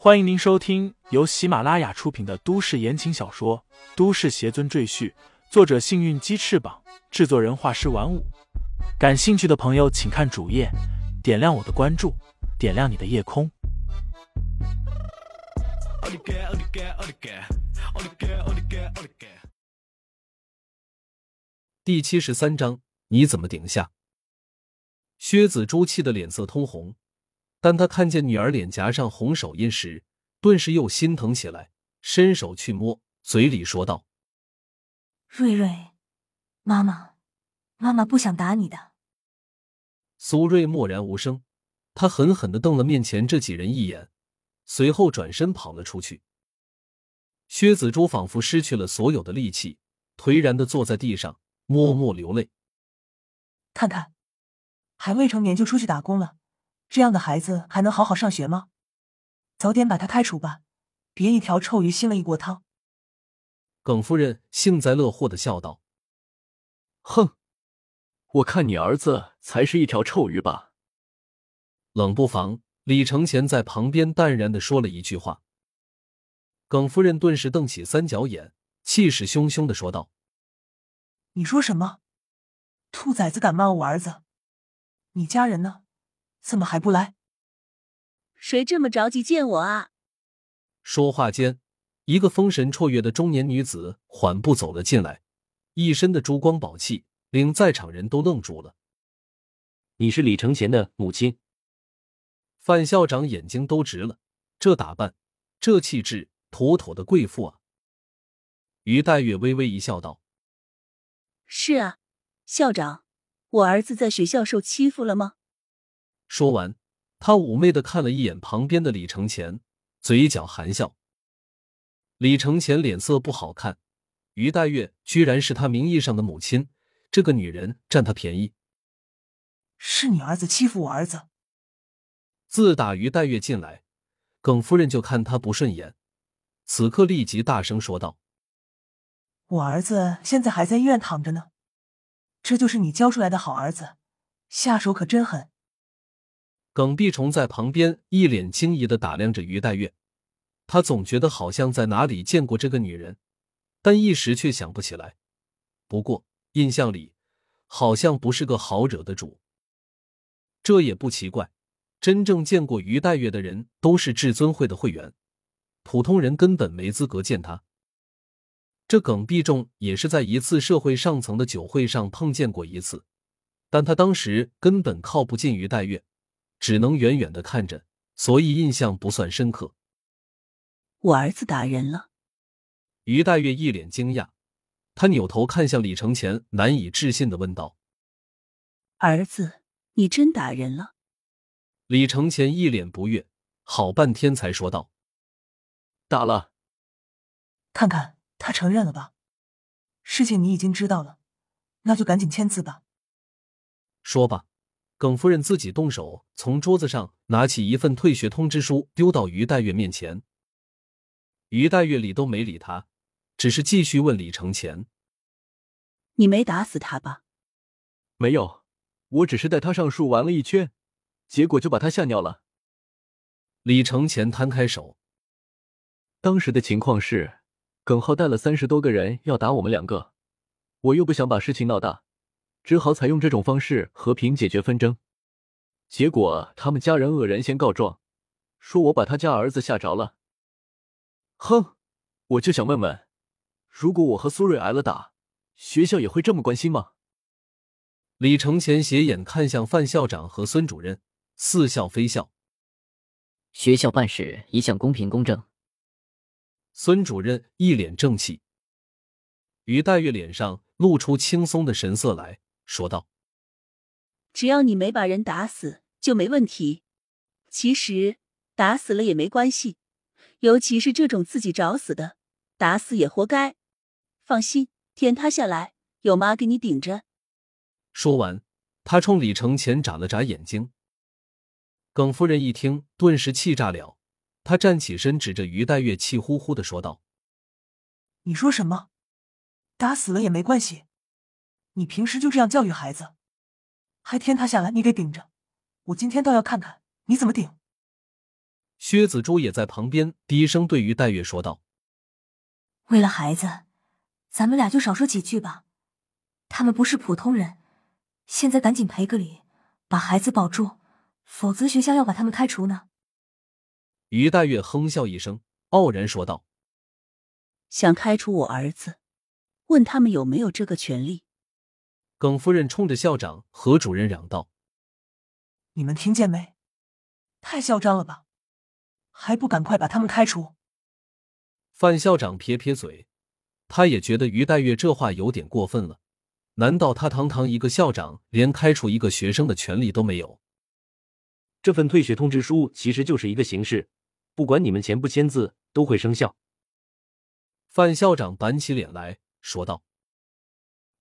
欢迎您收听由喜马拉雅出品的都市言情小说《都市邪尊赘婿》，作者：幸运鸡翅膀，制作人：画师玩五。感兴趣的朋友，请看主页，点亮我的关注，点亮你的夜空。第七十三章，你怎么顶下？薛子珠气得脸色通红。当他看见女儿脸颊上红手印时，顿时又心疼起来，伸手去摸，嘴里说道：“瑞瑞，妈妈，妈妈不想打你的。”苏瑞默然无声，他狠狠的瞪了面前这几人一眼，随后转身跑了出去。薛子珠仿佛失去了所有的力气，颓然的坐在地上，默默流泪。看看，还未成年就出去打工了。这样的孩子还能好好上学吗？早点把他开除吧，别一条臭鱼腥了一锅汤。耿夫人幸灾乐祸的笑道：“哼，我看你儿子才是一条臭鱼吧。”冷不防，李承前在旁边淡然的说了一句话。耿夫人顿时瞪起三角眼，气势汹汹的说道：“你说什么？兔崽子敢骂我儿子？你家人呢？”怎么还不来？谁这么着急见我啊？说话间，一个风神绰约的中年女子缓步走了进来，一身的珠光宝气，令在场人都愣住了。你是李承前的母亲？范校长眼睛都直了，这打扮，这气质，妥妥的贵妇啊！于黛月微微一笑，道：“是啊，校长，我儿子在学校受欺负了吗？”说完，他妩媚的看了一眼旁边的李承前，嘴角含笑。李承前脸色不好看，于黛月居然是他名义上的母亲，这个女人占他便宜。是你儿子欺负我儿子。自打于黛月进来，耿夫人就看他不顺眼，此刻立即大声说道：“我儿子现在还在医院躺着呢，这就是你教出来的好儿子，下手可真狠。”耿碧虫在旁边一脸惊疑的打量着于黛月，他总觉得好像在哪里见过这个女人，但一时却想不起来。不过印象里好像不是个好惹的主。这也不奇怪，真正见过于黛月的人都是至尊会的会员，普通人根本没资格见她。这耿碧仲也是在一次社会上层的酒会上碰见过一次，但他当时根本靠不近于黛月。只能远远的看着，所以印象不算深刻。我儿子打人了。于黛月一脸惊讶，她扭头看向李承前，难以置信的问道：“儿子，你真打人了？”李承前一脸不悦，好半天才说道：“打了。”看看他承认了吧？事情你已经知道了，那就赶紧签字吧。说罢。耿夫人自己动手，从桌子上拿起一份退学通知书，丢到于黛月面前。于黛月理都没理他，只是继续问李承前：“你没打死他吧？”“没有，我只是带他上树玩了一圈，结果就把他吓尿了。”李承前摊开手：“当时的情况是，耿浩带了三十多个人要打我们两个，我又不想把事情闹大。”只好采用这种方式和平解决纷争，结果他们家人恶人先告状，说我把他家儿子吓着了。哼，我就想问问，如果我和苏瑞挨了打，学校也会这么关心吗？李承前斜眼看向范校长和孙主任，似笑非笑。学校办事一向公平公正。孙主任一脸正气，于黛玉脸上露出轻松的神色来。说道：“只要你没把人打死，就没问题。其实打死了也没关系，尤其是这种自己找死的，打死也活该。放心，天塌下来有妈给你顶着。”说完，他冲李承前眨了眨眼睛。耿夫人一听，顿时气炸了，她站起身，指着于黛月，气呼呼的说道：“你说什么？打死了也没关系？”你平时就这样教育孩子，还天塌下来你给顶着，我今天倒要看看你怎么顶。薛子珠也在旁边低声对于黛月说道：“为了孩子，咱们俩就少说几句吧。他们不是普通人，现在赶紧赔个礼，把孩子保住，否则学校要把他们开除呢。”于黛月哼笑一声，傲然说道：“想开除我儿子，问他们有没有这个权利？”耿夫人冲着校长何主任嚷道：“你们听见没？太嚣张了吧！还不赶快把他们开除！”范校长撇撇嘴，他也觉得于黛月这话有点过分了。难道他堂堂一个校长，连开除一个学生的权利都没有？这份退学通知书其实就是一个形式。不管你们签不签字，都会生效。范校长板起脸来说道：“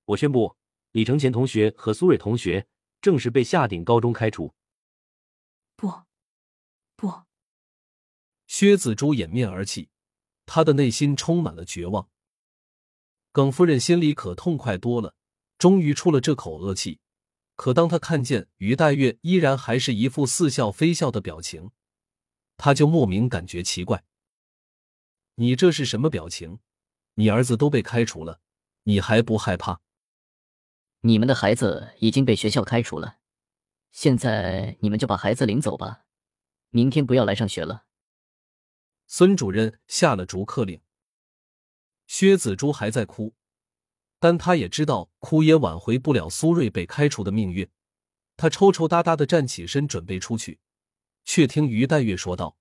我宣布，李承前同学和苏蕊同学正式被下鼎高中开除。”不，不！薛子珠掩面而泣，他的内心充满了绝望。耿夫人心里可痛快多了，终于出了这口恶气。可当他看见于黛月依然还是一副似笑非笑的表情。他就莫名感觉奇怪，你这是什么表情？你儿子都被开除了，你还不害怕？你们的孩子已经被学校开除了，现在你们就把孩子领走吧，明天不要来上学了。孙主任下了逐客令。薛子珠还在哭，但他也知道哭也挽回不了苏瑞被开除的命运。他抽抽搭搭的站起身，准备出去。却听于黛月说道：“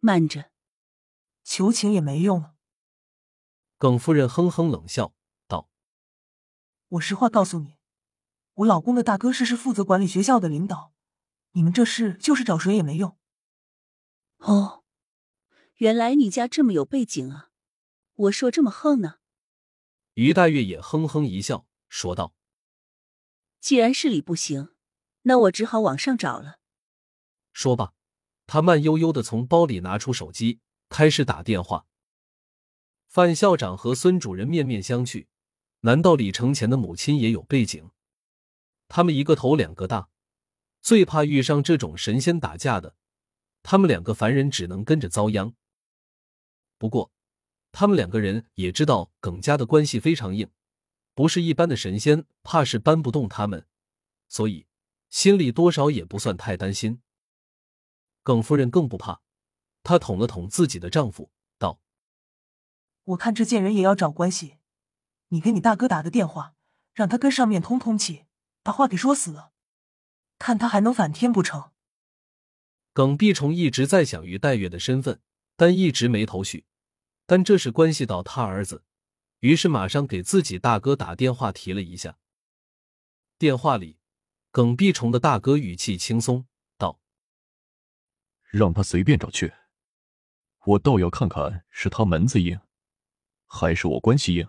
慢着，求情也没用了。”耿夫人哼哼冷笑道：“我实话告诉你，我老公的大哥是是负责管理学校的领导，你们这事就是找谁也没用。”哦，原来你家这么有背景啊！我说这么横呢？于黛月也哼哼一笑说道：“既然市里不行，那我只好往上找了。”说罢，他慢悠悠的从包里拿出手机，开始打电话。范校长和孙主任面面相觑，难道李承前的母亲也有背景？他们一个头两个大，最怕遇上这种神仙打架的。他们两个凡人只能跟着遭殃。不过，他们两个人也知道耿家的关系非常硬，不是一般的神仙，怕是搬不动他们，所以心里多少也不算太担心。耿夫人更不怕，她捅了捅自己的丈夫，道：“我看这贱人也要找关系，你给你大哥打个电话，让他跟上面通通气，把话给说死了，看他还能反天不成？”耿碧虫一直在想于黛月的身份，但一直没头绪。但这是关系到他儿子，于是马上给自己大哥打电话提了一下。电话里，耿碧虫的大哥语气轻松道。让他随便找去，我倒要看看是他门子硬，还是我关系硬。